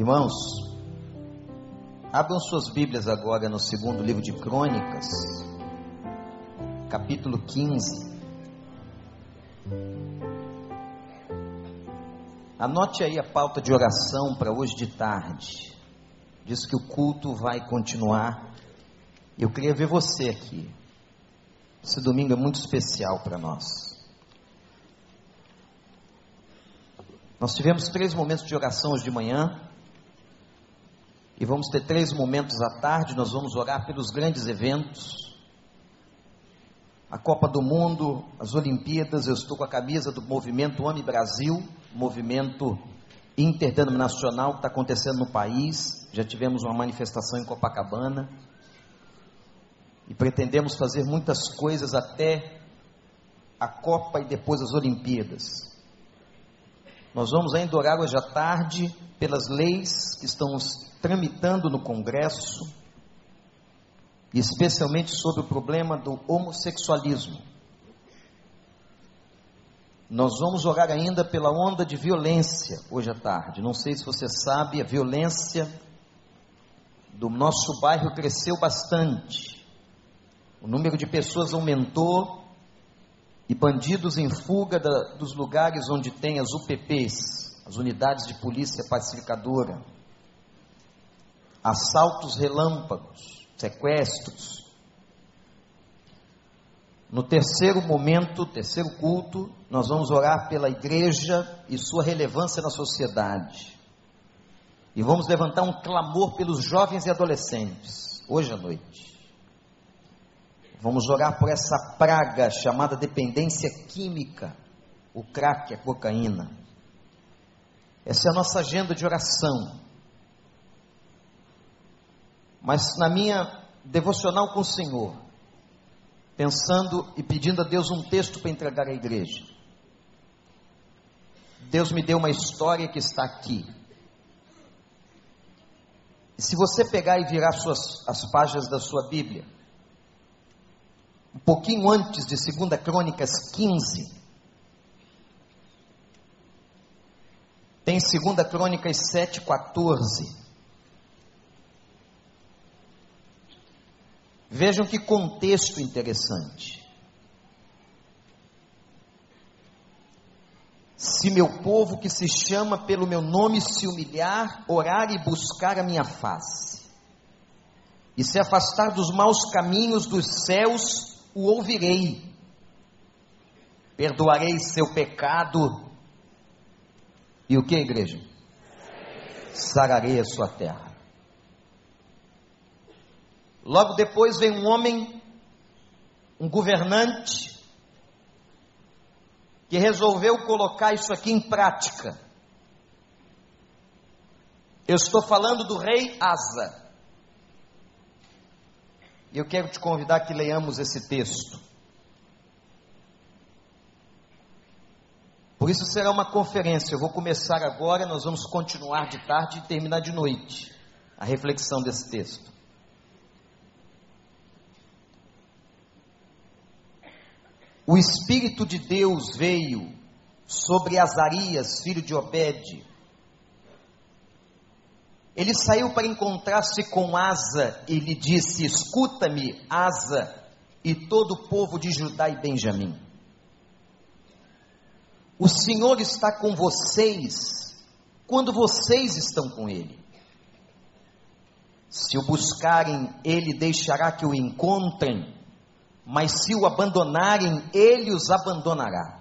Irmãos, abram suas Bíblias agora no segundo livro de Crônicas, capítulo 15. Anote aí a pauta de oração para hoje de tarde. Diz que o culto vai continuar. Eu queria ver você aqui. Esse domingo é muito especial para nós. Nós tivemos três momentos de oração hoje de manhã. E vamos ter três momentos à tarde. Nós vamos orar pelos grandes eventos. A Copa do Mundo, as Olimpíadas. Eu estou com a camisa do movimento Homem Brasil, movimento interdenominacional que está acontecendo no país. Já tivemos uma manifestação em Copacabana. E pretendemos fazer muitas coisas até a Copa e depois as Olimpíadas. Nós vamos ainda orar hoje à tarde pelas leis que estão tramitando no Congresso, especialmente sobre o problema do homossexualismo. Nós vamos orar ainda pela onda de violência hoje à tarde. Não sei se você sabe, a violência do nosso bairro cresceu bastante. O número de pessoas aumentou e bandidos em fuga da, dos lugares onde tem as UPPs, as unidades de polícia pacificadora, assaltos relâmpagos, sequestros. No terceiro momento, terceiro culto, nós vamos orar pela igreja e sua relevância na sociedade. E vamos levantar um clamor pelos jovens e adolescentes, hoje à noite. Vamos orar por essa praga chamada dependência química, o crack, a cocaína. Essa é a nossa agenda de oração. Mas na minha devocional com o Senhor, pensando e pedindo a Deus um texto para entregar à igreja. Deus me deu uma história que está aqui. E se você pegar e virar suas, as páginas da sua Bíblia, um pouquinho antes de 2 Crônicas 15, tem 2 Crônicas 7, 14. Vejam que contexto interessante. Se meu povo que se chama pelo meu nome se humilhar, orar e buscar a minha face, e se afastar dos maus caminhos dos céus, o ouvirei, perdoarei seu pecado, e o que, igreja? Sararei a sua terra. Logo depois vem um homem, um governante, que resolveu colocar isso aqui em prática. Eu estou falando do rei Asa. E eu quero te convidar que leiamos esse texto. Por isso será uma conferência. Eu vou começar agora, nós vamos continuar de tarde e terminar de noite a reflexão desse texto. O Espírito de Deus veio sobre Azarias, filho de Obed, ele saiu para encontrar-se com Asa e lhe disse: Escuta-me, Asa, e todo o povo de Judá e Benjamim. O Senhor está com vocês quando vocês estão com Ele. Se o buscarem, Ele deixará que o encontrem, mas se o abandonarem, Ele os abandonará.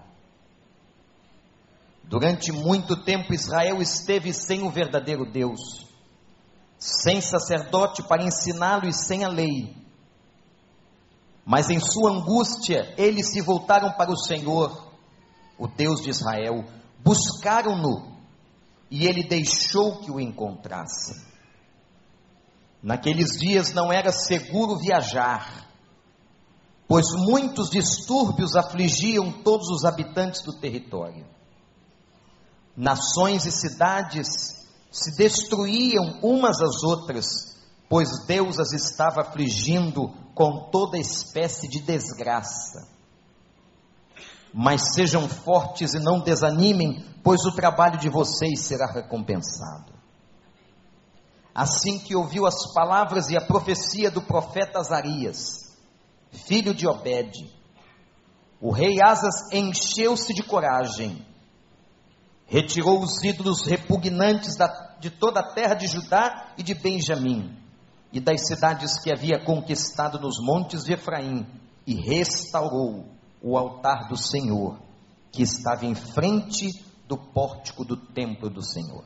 Durante muito tempo Israel esteve sem o verdadeiro Deus sem sacerdote para ensiná-lo e sem a lei. Mas em sua angústia, eles se voltaram para o Senhor, o Deus de Israel, buscaram-no e ele deixou que o encontrassem. Naqueles dias não era seguro viajar, pois muitos distúrbios afligiam todos os habitantes do território. Nações e cidades se destruíam umas às outras, pois Deus as estava afligindo com toda espécie de desgraça. Mas sejam fortes e não desanimem, pois o trabalho de vocês será recompensado. assim que ouviu as palavras e a profecia do profeta Azarias, filho de Obed, o rei Asas encheu-se de coragem, retirou os ídolos repugnantes da, de toda a terra de Judá e de Benjamim, e das cidades que havia conquistado nos montes de Efraim, e restaurou o altar do Senhor, que estava em frente do pórtico do templo do Senhor.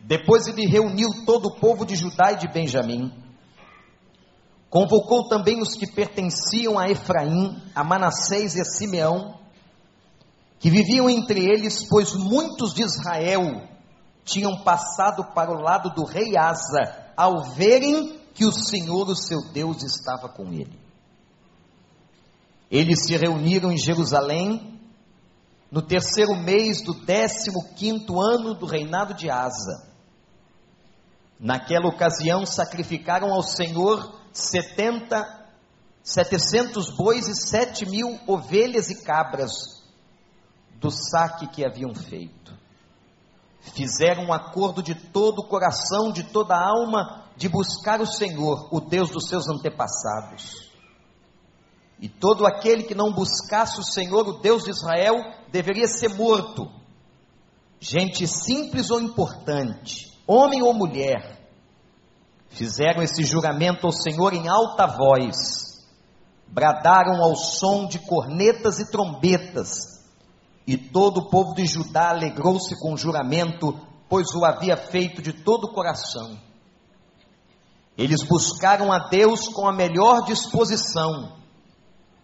Depois ele reuniu todo o povo de Judá e de Benjamim, convocou também os que pertenciam a Efraim, a Manassés e a Simeão, que viviam entre eles, pois muitos de Israel tinham passado para o lado do rei Asa, ao verem que o Senhor, o seu Deus, estava com ele. Eles se reuniram em Jerusalém no terceiro mês do décimo quinto ano do reinado de Asa. Naquela ocasião sacrificaram ao Senhor setenta, setecentos bois e sete mil ovelhas e cabras do saque que haviam feito. Fizeram um acordo de todo o coração, de toda a alma, de buscar o Senhor, o Deus dos seus antepassados. E todo aquele que não buscasse o Senhor, o Deus de Israel, deveria ser morto. Gente simples ou importante, homem ou mulher, fizeram esse juramento ao Senhor em alta voz, bradaram ao som de cornetas e trombetas, e todo o povo de Judá alegrou-se com o juramento, pois o havia feito de todo o coração. Eles buscaram a Deus com a melhor disposição,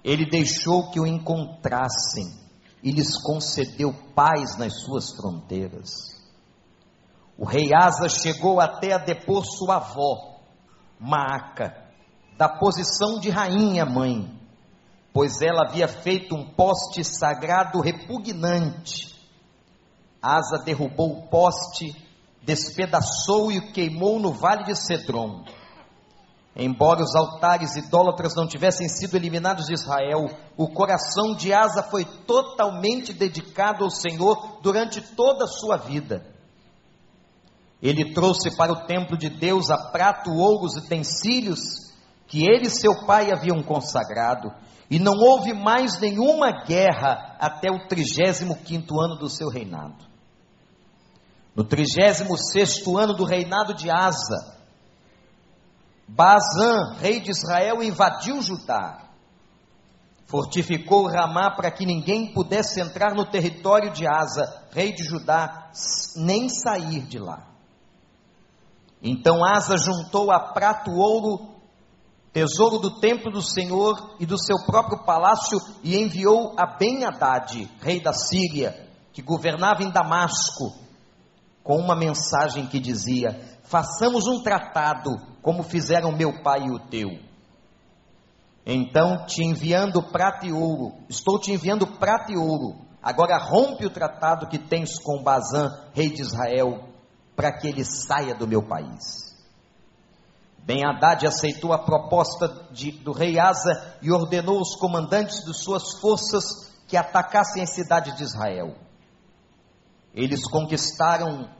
ele deixou que o encontrassem e lhes concedeu paz nas suas fronteiras. O rei Asa chegou até a depor sua avó, Maaca, da posição de rainha mãe, pois ela havia feito um poste sagrado repugnante. Asa derrubou o poste, despedaçou e o queimou no vale de Cedron. Embora os altares idólatras não tivessem sido eliminados de Israel, o coração de Asa foi totalmente dedicado ao Senhor durante toda a sua vida. Ele trouxe para o templo de Deus a prato, ouros e utensílios que ele e seu pai haviam consagrado, e não houve mais nenhuma guerra até o 35 ano do seu reinado. No 36 ano do reinado de Asa, Bazan, rei de Israel, invadiu Judá, fortificou Ramá para que ninguém pudesse entrar no território de Asa, rei de Judá, nem sair de lá. Então Asa juntou a prata o ouro, tesouro do templo do Senhor e do seu próprio palácio, e enviou a Ben-Hadad, rei da Síria, que governava em Damasco, com uma mensagem que dizia: Façamos um tratado como fizeram meu pai e o teu. Então, te enviando prata e ouro, estou te enviando prata e ouro. Agora rompe o tratado que tens com Bazan, rei de Israel, para que ele saia do meu país. Ben Haddad aceitou a proposta de, do rei Asa e ordenou os comandantes de suas forças que atacassem as cidades de Israel. Eles conquistaram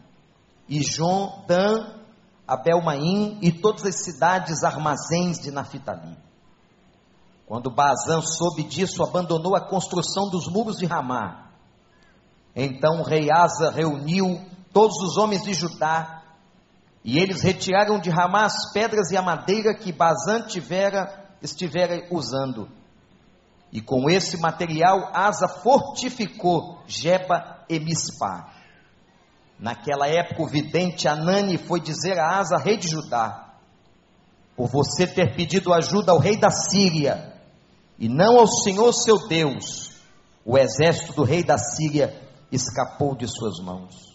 Ijon, Dan, Abel-Maim e todas as cidades armazéns de Naphtali. Quando Bazan soube disso, abandonou a construção dos muros de Ramá. Então o rei Asa reuniu todos os homens de Judá, e eles retiraram de Ramá as pedras e a madeira que Bazan tivera, estivera usando. E com esse material, Asa fortificou Jeba e Mispá. Naquela época, o vidente Anani foi dizer a Asa, rei de Judá: Por você ter pedido ajuda ao rei da Síria, e não ao Senhor seu Deus, o exército do rei da Síria escapou de suas mãos.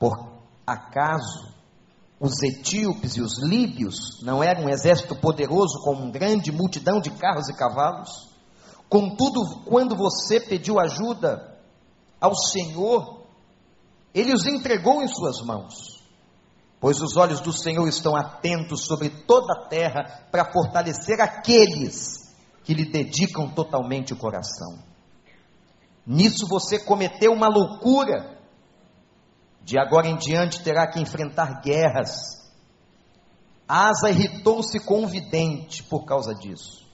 Por acaso os etíopes e os líbios não eram um exército poderoso com uma grande multidão de carros e cavalos? Contudo, quando você pediu ajuda ao Senhor, ele os entregou em suas mãos, pois os olhos do Senhor estão atentos sobre toda a terra para fortalecer aqueles que lhe dedicam totalmente o coração. Nisso você cometeu uma loucura De agora em diante terá que enfrentar guerras. Asa irritou-se com o vidente por causa disso.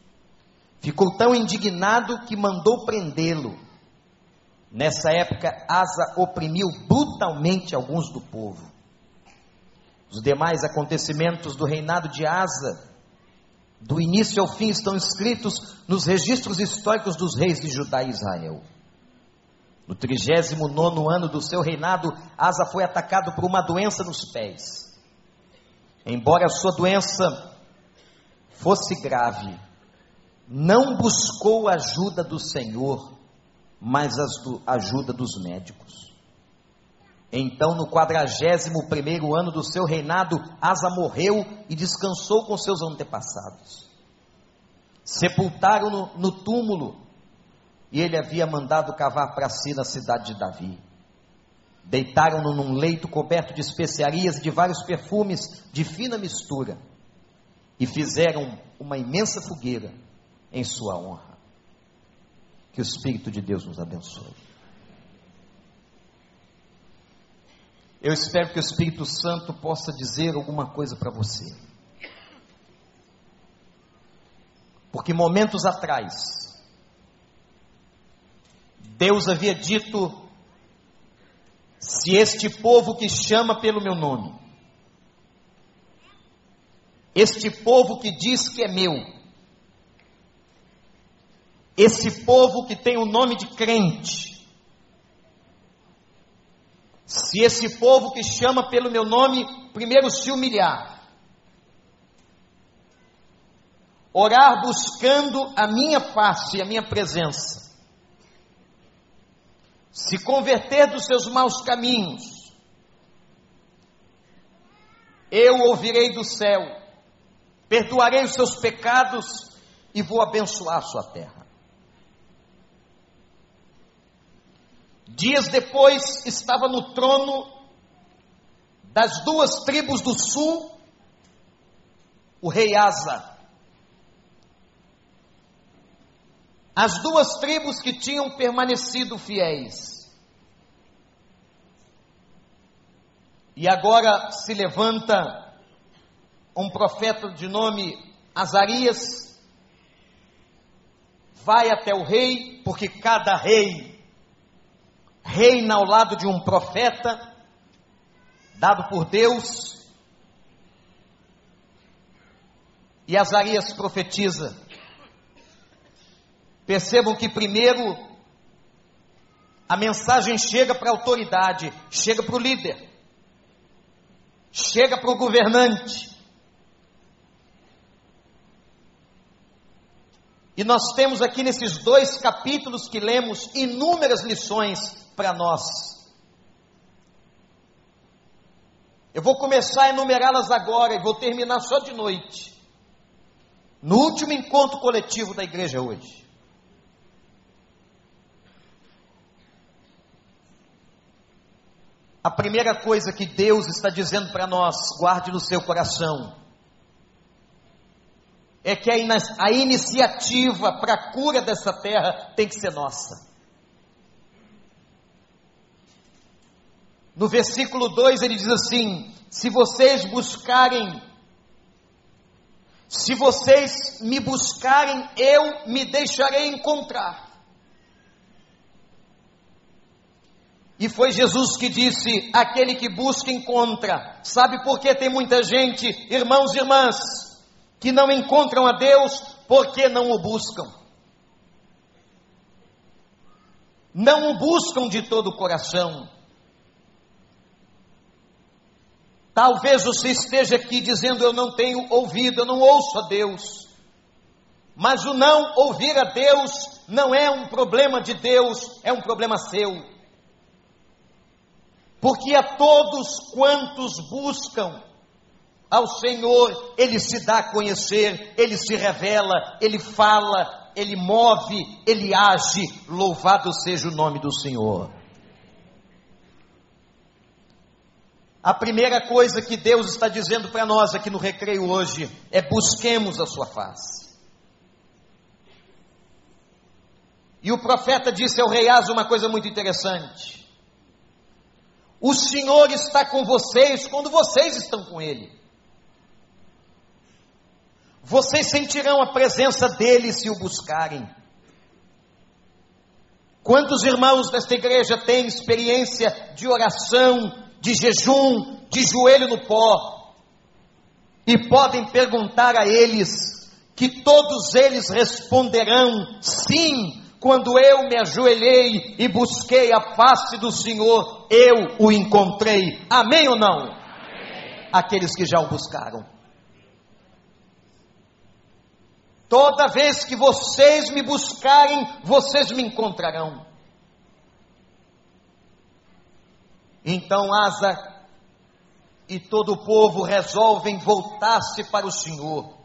Ficou tão indignado que mandou prendê-lo. Nessa época, Asa oprimiu brutalmente alguns do povo. Os demais acontecimentos do reinado de Asa, do início ao fim, estão escritos nos registros históricos dos reis de Judá e Israel. No 39 ano do seu reinado, Asa foi atacado por uma doença nos pés. Embora a sua doença fosse grave, não buscou a ajuda do Senhor, mas a ajuda dos médicos. Então, no quadragésimo primeiro ano do seu reinado, Asa morreu e descansou com seus antepassados. Sepultaram-no no túmulo e ele havia mandado cavar para si na cidade de Davi. Deitaram-no num leito coberto de especiarias e de vários perfumes de fina mistura e fizeram uma imensa fogueira em sua honra. Que o Espírito de Deus nos abençoe. Eu espero que o Espírito Santo possa dizer alguma coisa para você. Porque momentos atrás, Deus havia dito: se este povo que chama pelo meu nome, este povo que diz que é meu, esse povo que tem o nome de crente, se esse povo que chama pelo meu nome primeiro se humilhar, orar buscando a minha face, a minha presença, se converter dos seus maus caminhos, eu ouvirei do céu, perdoarei os seus pecados e vou abençoar sua terra. Dias depois, estava no trono das duas tribos do sul o rei Asa. As duas tribos que tinham permanecido fiéis. E agora se levanta um profeta de nome Azarias, vai até o rei, porque cada rei reina ao lado de um profeta, dado por Deus. E Azarias profetiza: Percebam que primeiro a mensagem chega para a autoridade, chega para o líder, chega para o governante. E nós temos aqui nesses dois capítulos que lemos inúmeras lições para nós. Eu vou começar a enumerá-las agora e vou terminar só de noite. No último encontro coletivo da igreja hoje. A primeira coisa que Deus está dizendo para nós, guarde no seu coração, é que a, in a iniciativa para a cura dessa terra tem que ser nossa. No versículo 2 ele diz assim: Se vocês buscarem, se vocês me buscarem, eu me deixarei encontrar. E foi Jesus que disse: aquele que busca, encontra. Sabe por que tem muita gente, irmãos e irmãs, que não encontram a Deus porque não o buscam? Não o buscam de todo o coração. Talvez você esteja aqui dizendo: Eu não tenho ouvido, eu não ouço a Deus. Mas o não ouvir a Deus não é um problema de Deus, é um problema seu porque a todos quantos buscam ao Senhor, Ele se dá a conhecer, Ele se revela, Ele fala, Ele move, Ele age, louvado seja o nome do Senhor. A primeira coisa que Deus está dizendo para nós aqui no recreio hoje é busquemos a Sua face. E o profeta disse ao rei Asa uma coisa muito interessante. O Senhor está com vocês quando vocês estão com Ele. Vocês sentirão a presença dele se o buscarem. Quantos irmãos desta igreja têm experiência de oração, de jejum, de joelho no pó? E podem perguntar a eles, que todos eles responderão sim, quando eu me ajoelhei e busquei a face do Senhor, eu o encontrei. Amém ou não? Amém. Aqueles que já o buscaram. Toda vez que vocês me buscarem, vocês me encontrarão. Então Asa e todo o povo resolvem voltar-se para o Senhor,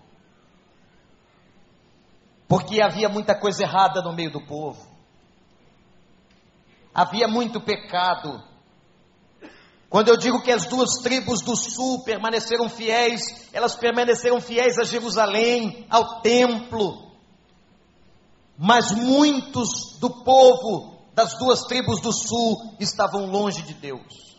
porque havia muita coisa errada no meio do povo, havia muito pecado, quando eu digo que as duas tribos do sul permaneceram fiéis, elas permaneceram fiéis a Jerusalém, ao templo. Mas muitos do povo das duas tribos do sul estavam longe de Deus.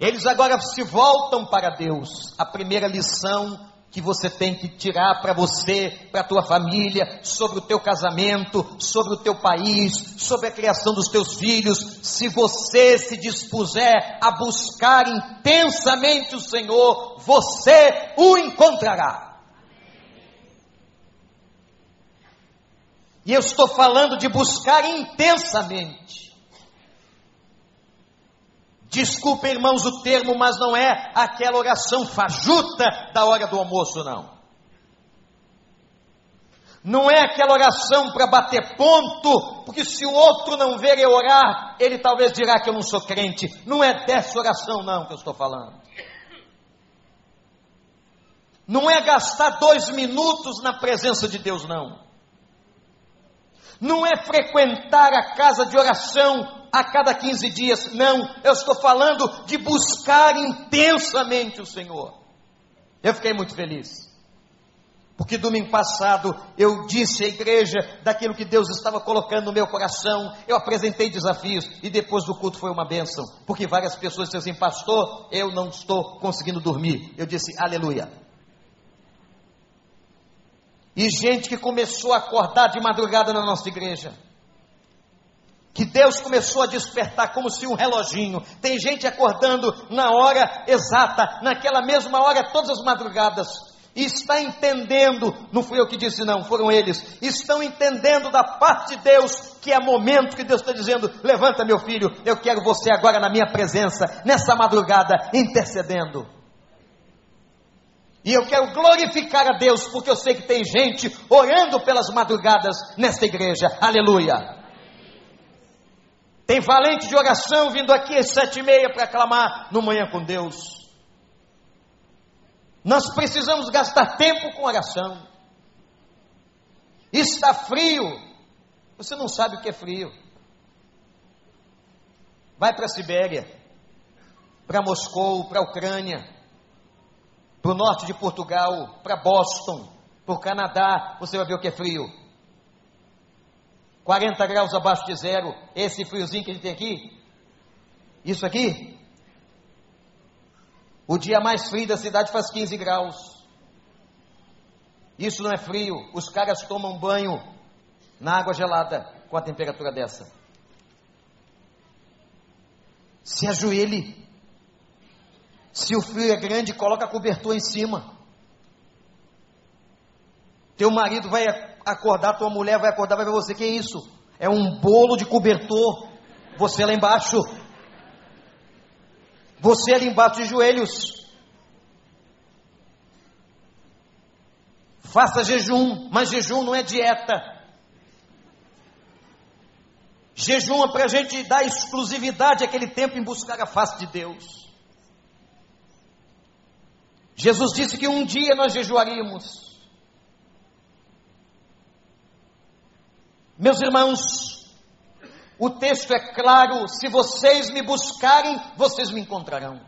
Eles agora se voltam para Deus. A primeira lição que você tem que tirar para você, para a tua família, sobre o teu casamento, sobre o teu país, sobre a criação dos teus filhos, se você se dispuser a buscar intensamente o Senhor, você o encontrará. E eu estou falando de buscar intensamente. Desculpem, irmãos, o termo, mas não é aquela oração fajuta da hora do almoço, não. Não é aquela oração para bater ponto, porque se o outro não ver eu orar, ele talvez dirá que eu não sou crente. Não é dessa oração, não, que eu estou falando. Não é gastar dois minutos na presença de Deus, não. Não é frequentar a casa de oração a cada 15 dias. Não, eu estou falando de buscar intensamente o Senhor. Eu fiquei muito feliz. Porque domingo passado eu disse à igreja daquilo que Deus estava colocando no meu coração, eu apresentei desafios e depois do culto foi uma bênção, porque várias pessoas disseram assim, pastor, eu não estou conseguindo dormir. Eu disse, aleluia. E gente que começou a acordar de madrugada na nossa igreja que Deus começou a despertar como se um reloginho. Tem gente acordando na hora exata, naquela mesma hora, todas as madrugadas. E está entendendo, não fui eu que disse, não, foram eles, estão entendendo da parte de Deus que é momento que Deus está dizendo: levanta, meu filho, eu quero você agora na minha presença, nessa madrugada, intercedendo. E eu quero glorificar a Deus, porque eu sei que tem gente orando pelas madrugadas nesta igreja, aleluia. Tem valente de oração vindo aqui às sete e meia para clamar no manhã com Deus. Nós precisamos gastar tempo com oração. Está frio. Você não sabe o que é frio. Vai para a Sibéria, para Moscou, para a Ucrânia, para o norte de Portugal, para Boston, para o Canadá, você vai ver o que é frio. 40 graus abaixo de zero, esse friozinho que a gente tem aqui, isso aqui, o dia mais frio da cidade faz 15 graus. Isso não é frio, os caras tomam banho na água gelada com a temperatura dessa. Se ajoelhe. Se o frio é grande, coloca cobertor em cima. Teu marido vai acordar, tua mulher vai acordar, vai ver você, que é isso? É um bolo de cobertor, você lá embaixo, você ali embaixo de joelhos. Faça jejum, mas jejum não é dieta. Jejum é para a gente dar exclusividade àquele tempo em buscar a face de Deus. Jesus disse que um dia nós jejuaríamos. Meus irmãos, o texto é claro: se vocês me buscarem, vocês me encontrarão.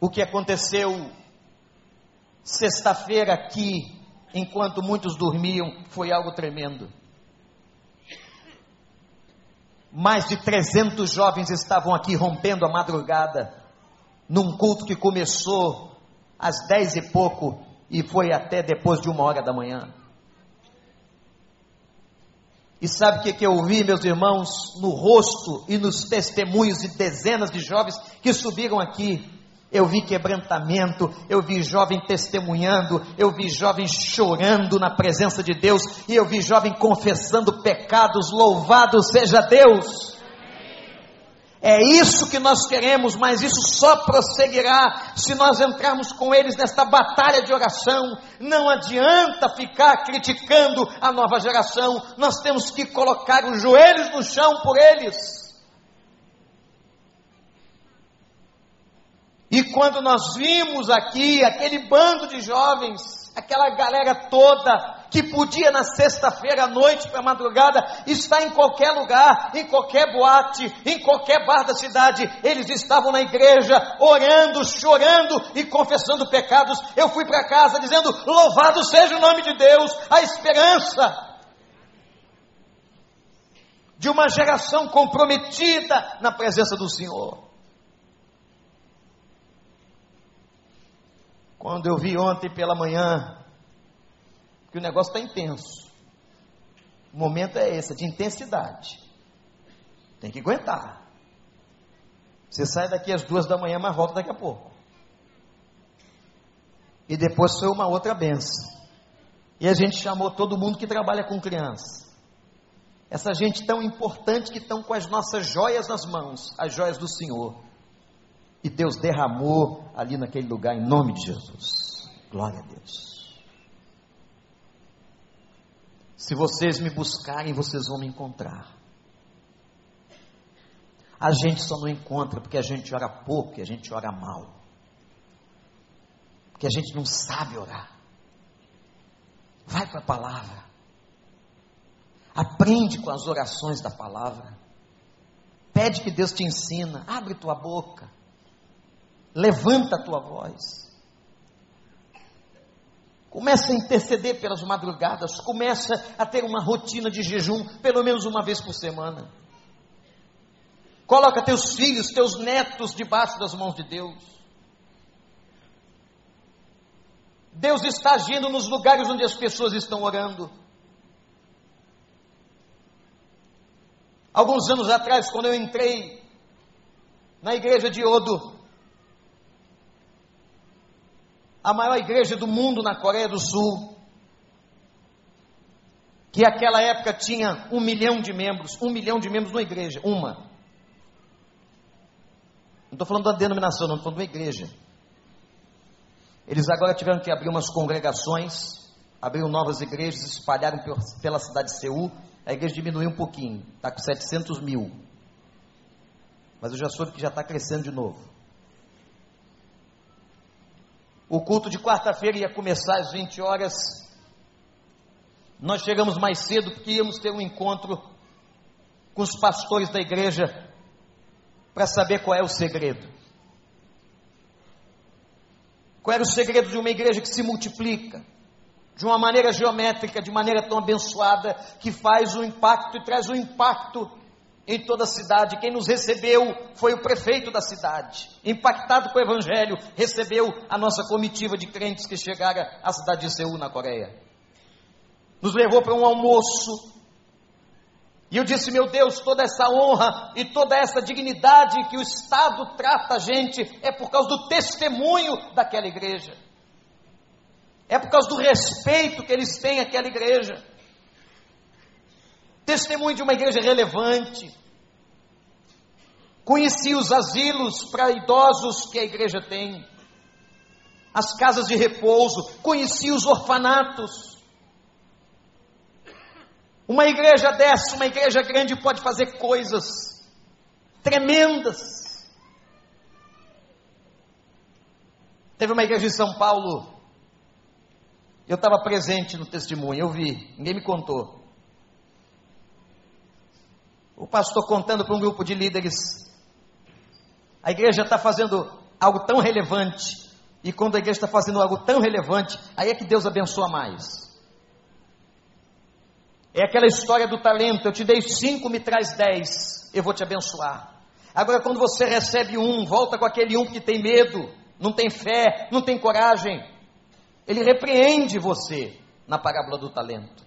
O que aconteceu sexta-feira aqui, enquanto muitos dormiam, foi algo tremendo. Mais de 300 jovens estavam aqui rompendo a madrugada, num culto que começou às dez e pouco e foi até depois de uma hora da manhã. E sabe o que, que eu vi, meus irmãos, no rosto e nos testemunhos de dezenas de jovens que subiram aqui? Eu vi quebrantamento, eu vi jovem testemunhando, eu vi jovem chorando na presença de Deus, e eu vi jovem confessando pecados, louvado seja Deus. É isso que nós queremos, mas isso só prosseguirá se nós entrarmos com eles nesta batalha de oração. Não adianta ficar criticando a nova geração, nós temos que colocar os joelhos no chão por eles. E quando nós vimos aqui aquele bando de jovens, aquela galera toda que podia na sexta-feira à noite para madrugada estar em qualquer lugar, em qualquer boate, em qualquer bar da cidade, eles estavam na igreja orando, chorando e confessando pecados. Eu fui para casa dizendo: Louvado seja o nome de Deus, a esperança de uma geração comprometida na presença do Senhor. Quando eu vi ontem pela manhã que o negócio está intenso. O momento é esse, de intensidade. Tem que aguentar. Você sai daqui às duas da manhã, mas volta daqui a pouco. E depois foi uma outra benção. E a gente chamou todo mundo que trabalha com criança. Essa gente tão importante que estão com as nossas joias nas mãos, as joias do Senhor. E Deus derramou ali naquele lugar em nome de Jesus. Glória a Deus. Se vocês me buscarem, vocês vão me encontrar. A gente só não encontra porque a gente ora pouco, porque a gente ora mal. Porque a gente não sabe orar. Vai para a palavra. Aprende com as orações da palavra. Pede que Deus te ensina. Abre tua boca. Levanta a tua voz. Começa a interceder pelas madrugadas, começa a ter uma rotina de jejum, pelo menos uma vez por semana. Coloca teus filhos, teus netos debaixo das mãos de Deus. Deus está agindo nos lugares onde as pessoas estão orando. Alguns anos atrás, quando eu entrei na igreja de Odo, a maior igreja do mundo na Coreia do Sul, que naquela época tinha um milhão de membros, um milhão de membros numa igreja, uma. Não estou falando da denominação, não, estou falando de uma igreja. Eles agora tiveram que abrir umas congregações, abriram novas igrejas, espalharam pela cidade de Seul. A igreja diminuiu um pouquinho, está com 700 mil. Mas eu já soube que já está crescendo de novo. O culto de quarta-feira ia começar às 20 horas. Nós chegamos mais cedo porque íamos ter um encontro com os pastores da igreja para saber qual é o segredo. Qual era o segredo de uma igreja que se multiplica de uma maneira geométrica, de maneira tão abençoada, que faz um impacto e traz um impacto em toda a cidade. Quem nos recebeu foi o prefeito da cidade. Impactado com o evangelho, recebeu a nossa comitiva de crentes que chegaram à cidade de Seul, na Coreia. Nos levou para um almoço. E eu disse, meu Deus, toda essa honra e toda essa dignidade que o Estado trata a gente é por causa do testemunho daquela igreja. É por causa do respeito que eles têm àquela igreja testemunho de uma igreja relevante. Conheci os asilos para idosos que a igreja tem, as casas de repouso, conheci os orfanatos. Uma igreja dessa, uma igreja grande, pode fazer coisas tremendas. Teve uma igreja em São Paulo, eu estava presente no testemunho, eu vi, ninguém me contou o pastor contando para um grupo de líderes. A igreja está fazendo algo tão relevante. E quando a igreja está fazendo algo tão relevante, aí é que Deus abençoa mais. É aquela história do talento: eu te dei cinco, me traz dez, eu vou te abençoar. Agora, quando você recebe um, volta com aquele um que tem medo, não tem fé, não tem coragem. Ele repreende você na parábola do talento.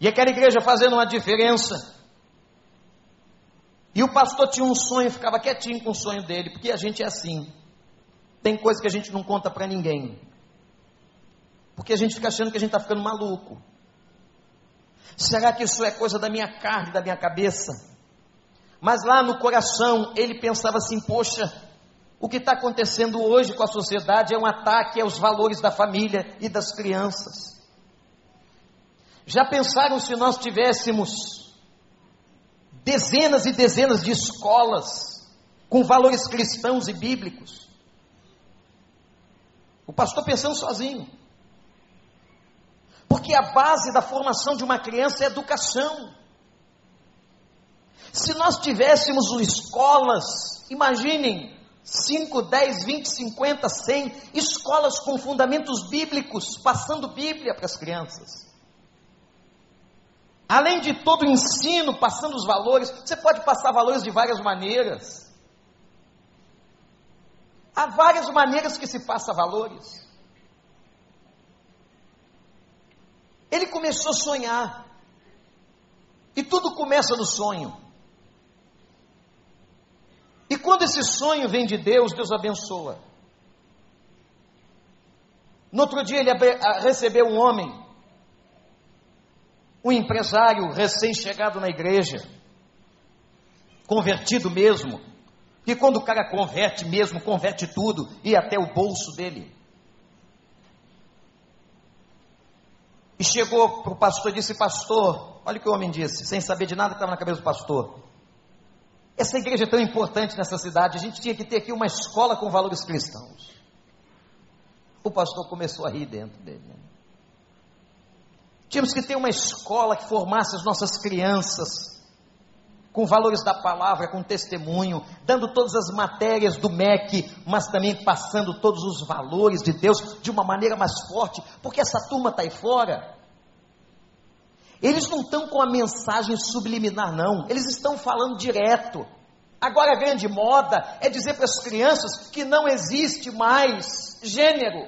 E aquela igreja fazendo uma diferença. E o pastor tinha um sonho, ficava quietinho com o sonho dele, porque a gente é assim. Tem coisa que a gente não conta para ninguém. Porque a gente fica achando que a gente está ficando maluco. Será que isso é coisa da minha carne, da minha cabeça? Mas lá no coração ele pensava assim: poxa, o que está acontecendo hoje com a sociedade é um ataque aos valores da família e das crianças. Já pensaram se nós tivéssemos dezenas e dezenas de escolas com valores cristãos e bíblicos? O pastor pensando sozinho. Porque a base da formação de uma criança é educação. Se nós tivéssemos escolas, imaginem, 5, 10, 20, 50, 100 escolas com fundamentos bíblicos, passando Bíblia para as crianças. Além de todo o ensino, passando os valores, você pode passar valores de várias maneiras. Há várias maneiras que se passa valores. Ele começou a sonhar. E tudo começa no sonho. E quando esse sonho vem de Deus, Deus abençoa. No outro dia ele recebeu um homem, um empresário recém-chegado na igreja, convertido mesmo, e quando o cara converte mesmo, converte tudo, e até o bolso dele. E chegou para o pastor e disse: Pastor, olha o que o homem disse, sem saber de nada que estava na cabeça do pastor. Essa igreja é tão importante nessa cidade, a gente tinha que ter aqui uma escola com valores cristãos. O pastor começou a rir dentro dele. Né? Tínhamos que ter uma escola que formasse as nossas crianças com valores da palavra, com testemunho, dando todas as matérias do MEC, mas também passando todos os valores de Deus de uma maneira mais forte, porque essa turma está aí fora. Eles não estão com a mensagem subliminar, não. Eles estão falando direto. Agora a grande moda é dizer para as crianças que não existe mais gênero.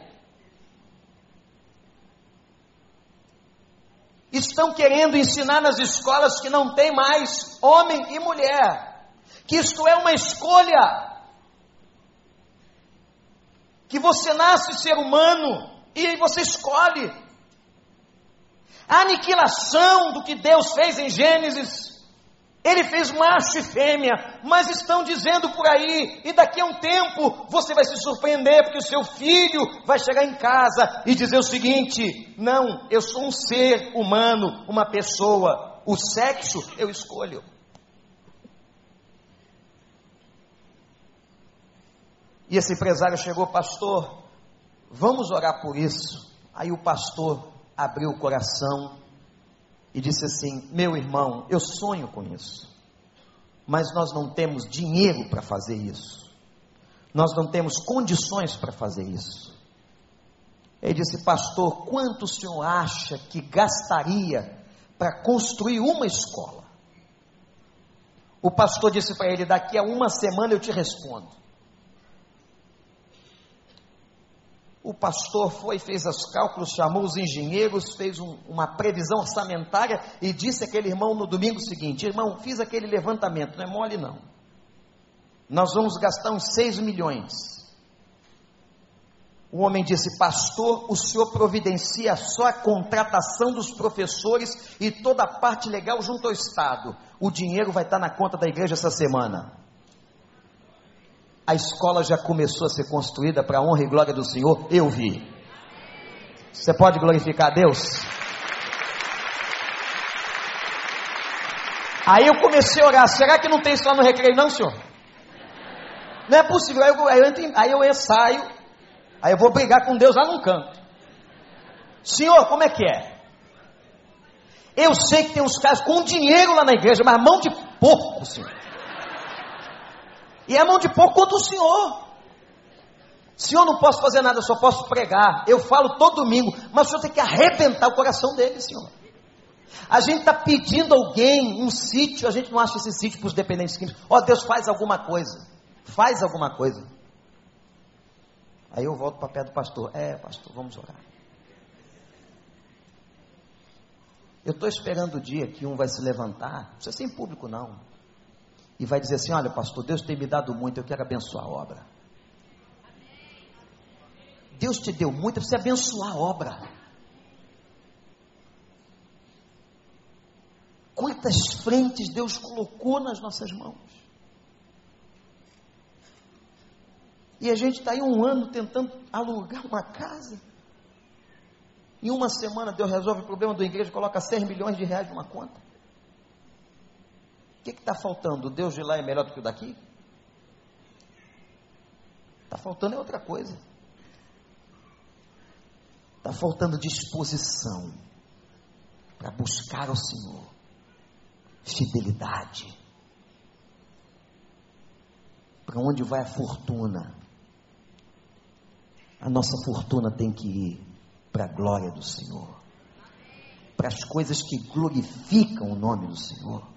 Estão querendo ensinar nas escolas que não tem mais homem e mulher, que isto é uma escolha, que você nasce ser humano e você escolhe. A aniquilação do que Deus fez em Gênesis. Ele fez macho e fêmea, mas estão dizendo por aí, e daqui a um tempo você vai se surpreender, porque o seu filho vai chegar em casa e dizer o seguinte: não, eu sou um ser humano, uma pessoa, o sexo eu escolho. E esse empresário chegou, pastor, vamos orar por isso. Aí o pastor abriu o coração e disse assim: Meu irmão, eu sonho com isso, mas nós não temos dinheiro para fazer isso, nós não temos condições para fazer isso. Ele disse: Pastor, quanto o senhor acha que gastaria para construir uma escola? O pastor disse para ele: Daqui a uma semana eu te respondo. O pastor foi, fez os cálculos, chamou os engenheiros, fez um, uma previsão orçamentária e disse àquele irmão no domingo seguinte: Irmão, fiz aquele levantamento, não é mole não. Nós vamos gastar uns 6 milhões. O homem disse: Pastor, o senhor providencia só a contratação dos professores e toda a parte legal junto ao Estado. O dinheiro vai estar na conta da igreja essa semana a escola já começou a ser construída para a honra e glória do Senhor, eu vi. Você pode glorificar a Deus? Aí eu comecei a orar, será que não tem isso lá no recreio não, senhor? Não é possível, aí eu, aí eu, entro, aí eu aí eu vou brigar com Deus lá num canto. Senhor, como é que é? Eu sei que tem uns caras com dinheiro lá na igreja, mas mão de porco, senhor. E é mão de pouco contra o Senhor. Senhor, não posso fazer nada, eu só posso pregar. Eu falo todo domingo, mas o Senhor tem que arrebentar o coração dele, Senhor. A gente está pedindo alguém um sítio, a gente não acha esse sítio para os dependentes químicos. Ó, oh, Deus faz alguma coisa. Faz alguma coisa. Aí eu volto para perto do pastor. É, pastor, vamos orar. Eu estou esperando o dia que um vai se levantar, não precisa ser em público não, e vai dizer assim: Olha, pastor, Deus tem me dado muito, eu quero abençoar a obra. Deus te deu muito, você abençoar a obra. Quantas frentes Deus colocou nas nossas mãos. E a gente está aí um ano tentando alugar uma casa. Em uma semana Deus resolve o problema da igreja, coloca 100 milhões de reais numa conta. Que está faltando? O Deus de lá é melhor do que o daqui? Está faltando é outra coisa. Está faltando disposição para buscar o Senhor fidelidade. Para onde vai a fortuna? A nossa fortuna tem que ir para a glória do Senhor, para as coisas que glorificam o nome do Senhor.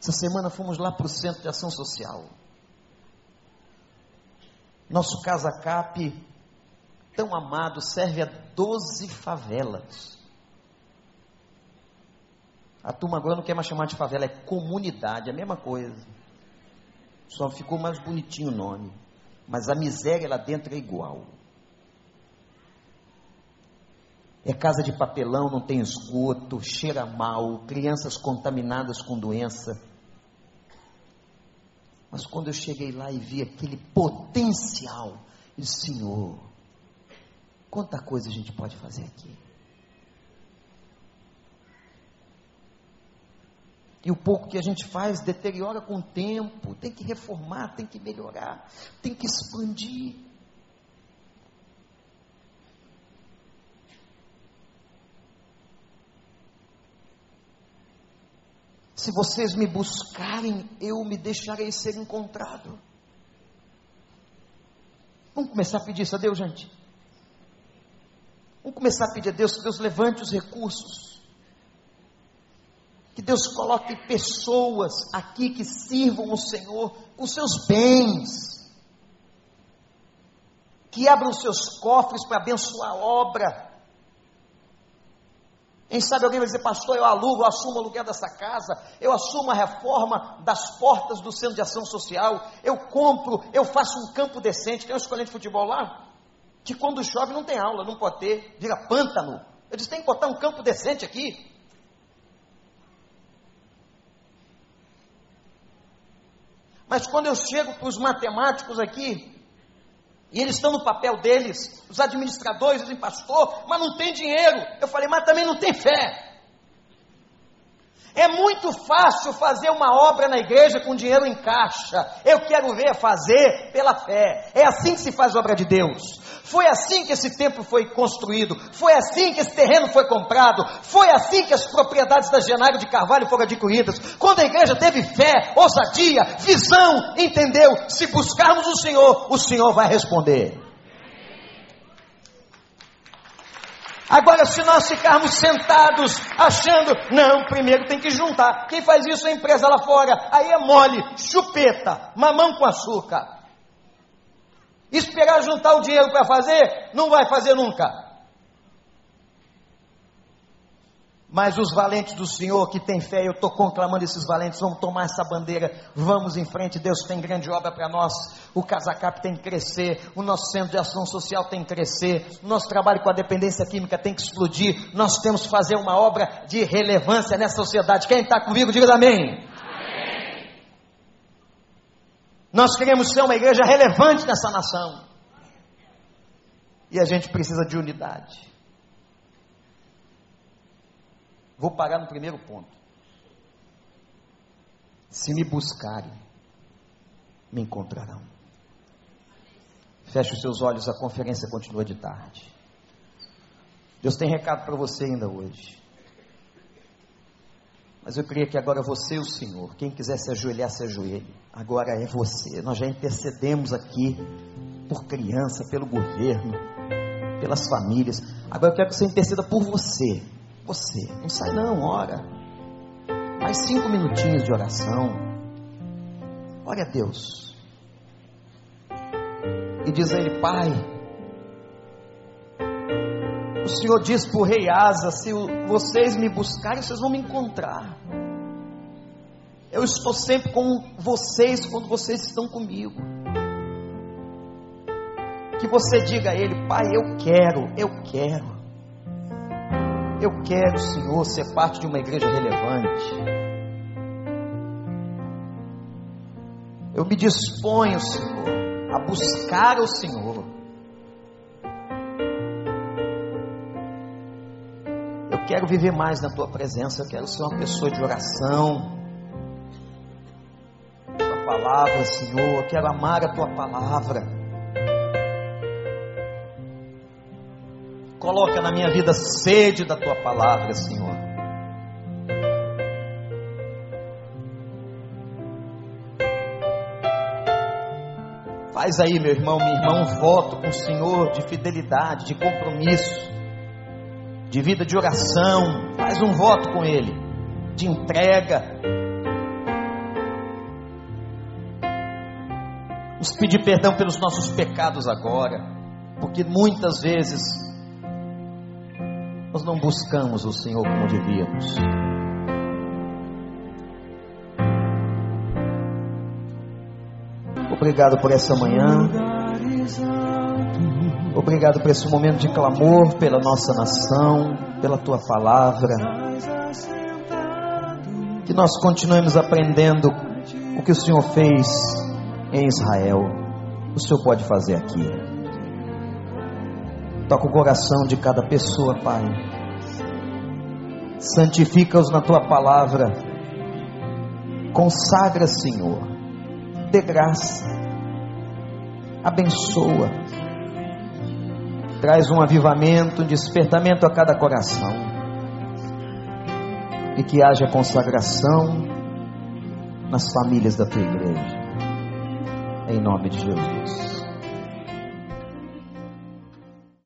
Essa semana fomos lá para o Centro de Ação Social. Nosso Casa Cap, tão amado, serve a 12 favelas. A turma agora não quer mais chamar de favela, é comunidade, é a mesma coisa. Só ficou mais bonitinho o nome. Mas a miséria lá dentro é igual. É casa de papelão, não tem esgoto, cheira mal, crianças contaminadas com doença. Mas quando eu cheguei lá e vi aquele potencial, eu disse, Senhor, quanta coisa a gente pode fazer aqui. E o pouco que a gente faz deteriora com o tempo. Tem que reformar, tem que melhorar, tem que expandir. Se vocês me buscarem, eu me deixarei ser encontrado. Vamos começar a pedir isso a Deus, gente. Vamos começar a pedir a Deus que Deus levante os recursos que Deus coloque pessoas aqui que sirvam o Senhor com seus bens, que abram seus cofres para abençoar a obra. Quem sabe alguém vai dizer, pastor, eu alugo, eu assumo o aluguel dessa casa, eu assumo a reforma das portas do centro de ação social, eu compro, eu faço um campo decente. Tem um escolinha de futebol lá, que quando chove não tem aula, não pode ter, vira pântano. Eu disse, tem que botar um campo decente aqui. Mas quando eu chego para os matemáticos aqui, e eles estão no papel deles, os administradores dizem, pastor, mas não tem dinheiro. Eu falei, mas também não tem fé. É muito fácil fazer uma obra na igreja com dinheiro em caixa. Eu quero ver fazer pela fé. É assim que se faz obra de Deus. Foi assim que esse templo foi construído, foi assim que esse terreno foi comprado, foi assim que as propriedades da Genário de Carvalho foram adquiridas. Quando a igreja teve fé, ousadia, visão, entendeu? Se buscarmos o Senhor, o Senhor vai responder. Agora, se nós ficarmos sentados achando, não, primeiro tem que juntar. Quem faz isso é a empresa lá fora. Aí é mole, chupeta, mamão com açúcar. Esperar juntar o dinheiro para fazer, não vai fazer nunca. Mas os valentes do Senhor que tem fé, eu estou conclamando esses valentes, vamos tomar essa bandeira, vamos em frente, Deus tem grande obra para nós, o Casacap tem que crescer, o nosso centro de ação social tem que crescer, o nosso trabalho com a dependência química tem que explodir, nós temos que fazer uma obra de relevância nessa sociedade. Quem está comigo, diga amém. Nós queremos ser uma igreja relevante nessa nação. E a gente precisa de unidade. Vou parar no primeiro ponto. Se me buscarem, me encontrarão. Feche os seus olhos, a conferência continua de tarde. Deus tem recado para você ainda hoje. Mas eu queria que agora você e o Senhor, quem quiser se ajoelhar, se ajoelhe. Agora é você. Nós já intercedemos aqui por criança, pelo governo. pelas famílias. Agora eu quero que você interceda por você. Você. Não sai não, ora. Mais cinco minutinhos de oração. Ore a Deus. E diz a Ele, Pai, o Senhor diz para o rei Asa: se vocês me buscarem, vocês vão me encontrar. Eu estou sempre com vocês quando vocês estão comigo. Que você diga a Ele, Pai, eu quero, eu quero. Eu quero, Senhor, ser parte de uma igreja relevante. Eu me disponho, Senhor, a buscar o Senhor. Quero viver mais na tua presença, eu quero ser uma pessoa de oração palavra, Senhor. Quero amar a tua palavra. Coloca na minha vida sede da tua palavra, Senhor. Faz aí, meu irmão, minha irmã, um voto com o Senhor de fidelidade, de compromisso, de vida de oração. Faz um voto com Ele, de entrega, Vamos pedir perdão pelos nossos pecados agora, porque muitas vezes nós não buscamos o Senhor como devíamos. Obrigado por essa manhã. Obrigado por esse momento de clamor pela nossa nação, pela tua palavra. Que nós continuemos aprendendo o que o Senhor fez em Israel, o Senhor pode fazer aqui. Toca o coração de cada pessoa, Pai. Santifica-os na tua palavra. Consagra, Senhor. Dê graça. Abençoa. Traz um avivamento, um despertamento a cada coração. E que haja consagração nas famílias da tua igreja em nome de Jesus.